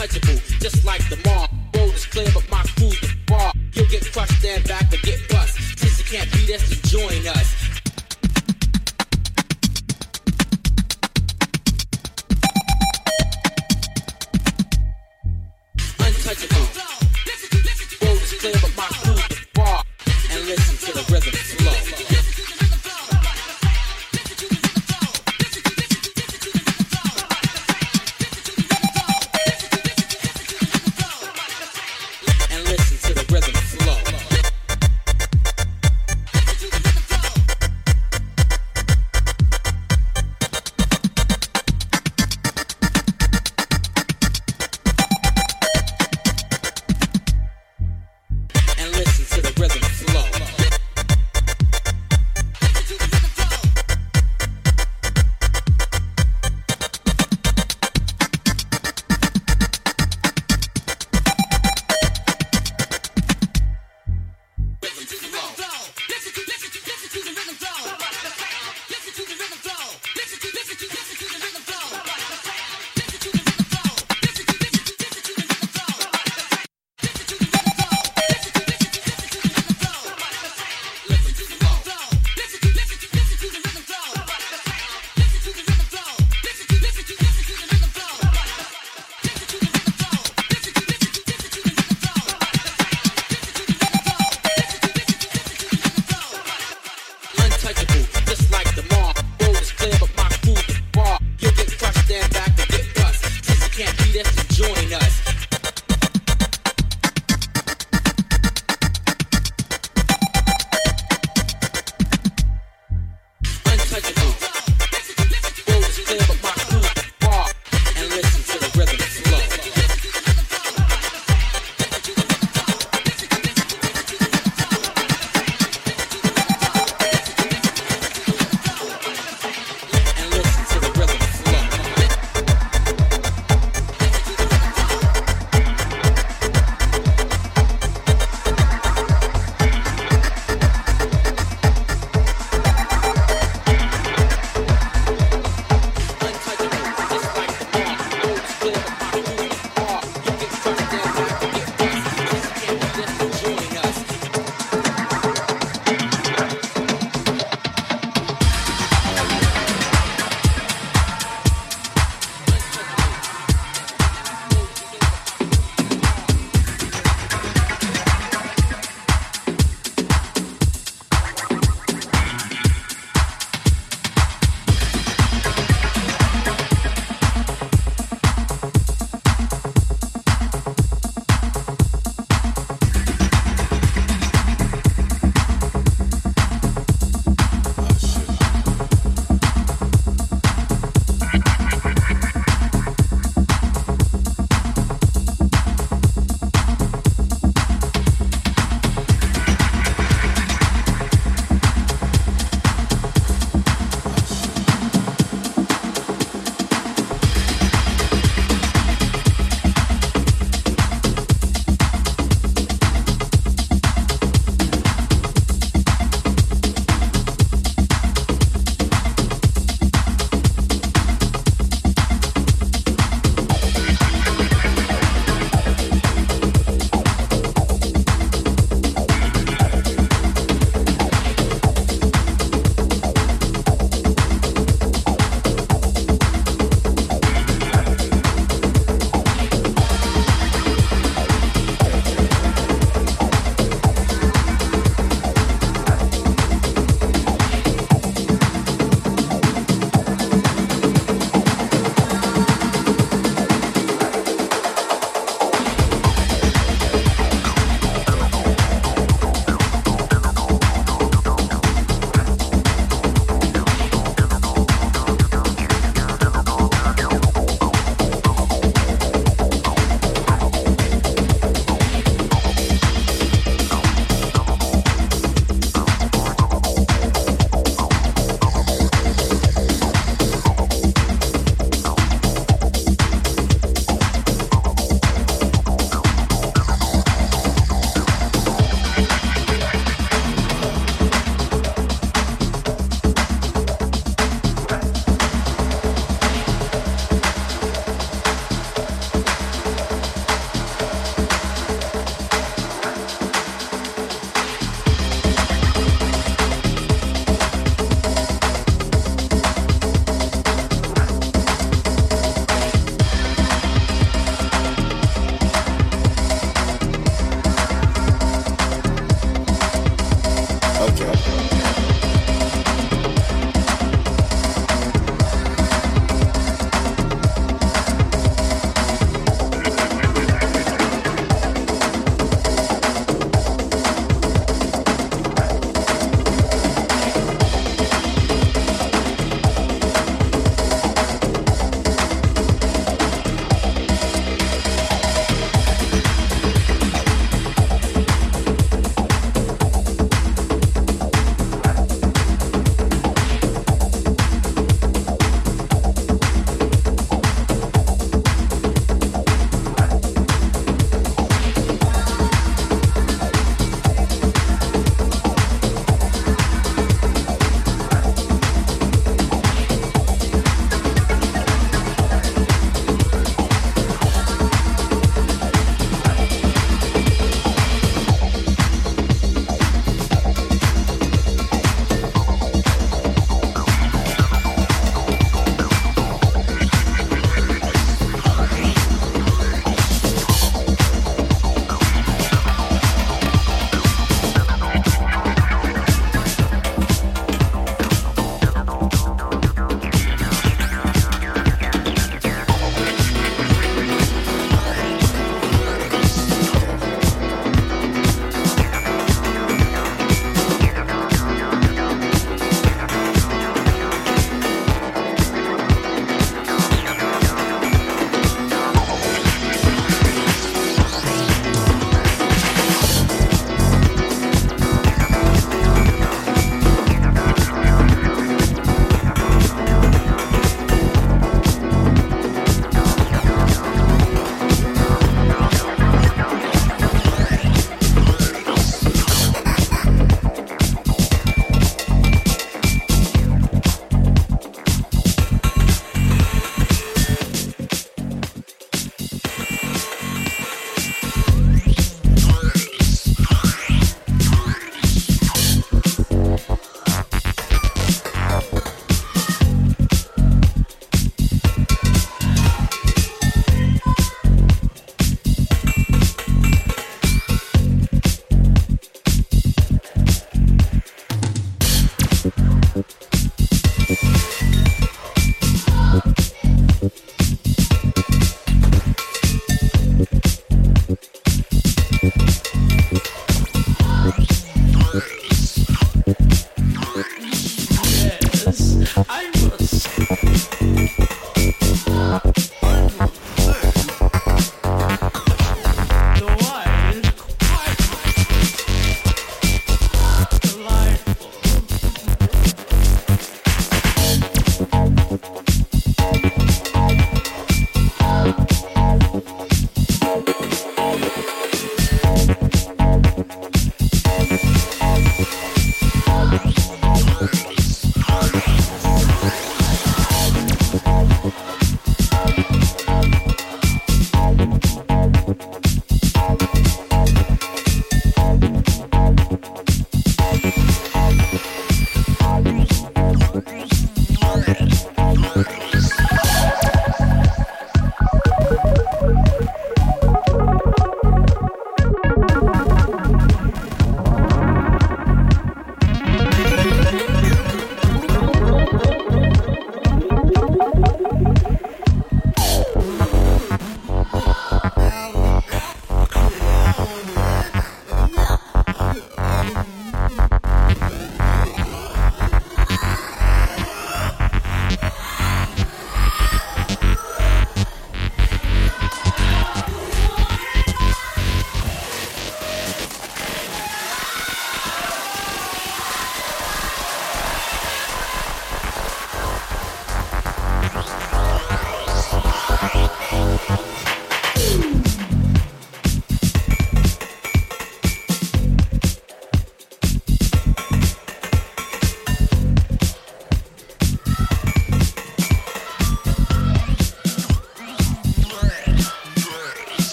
unpledgeable, just like the mob, Road is clear, but my food the raw. You'll get crushed, stand back, or get bust. Since you can't beat us, you join us.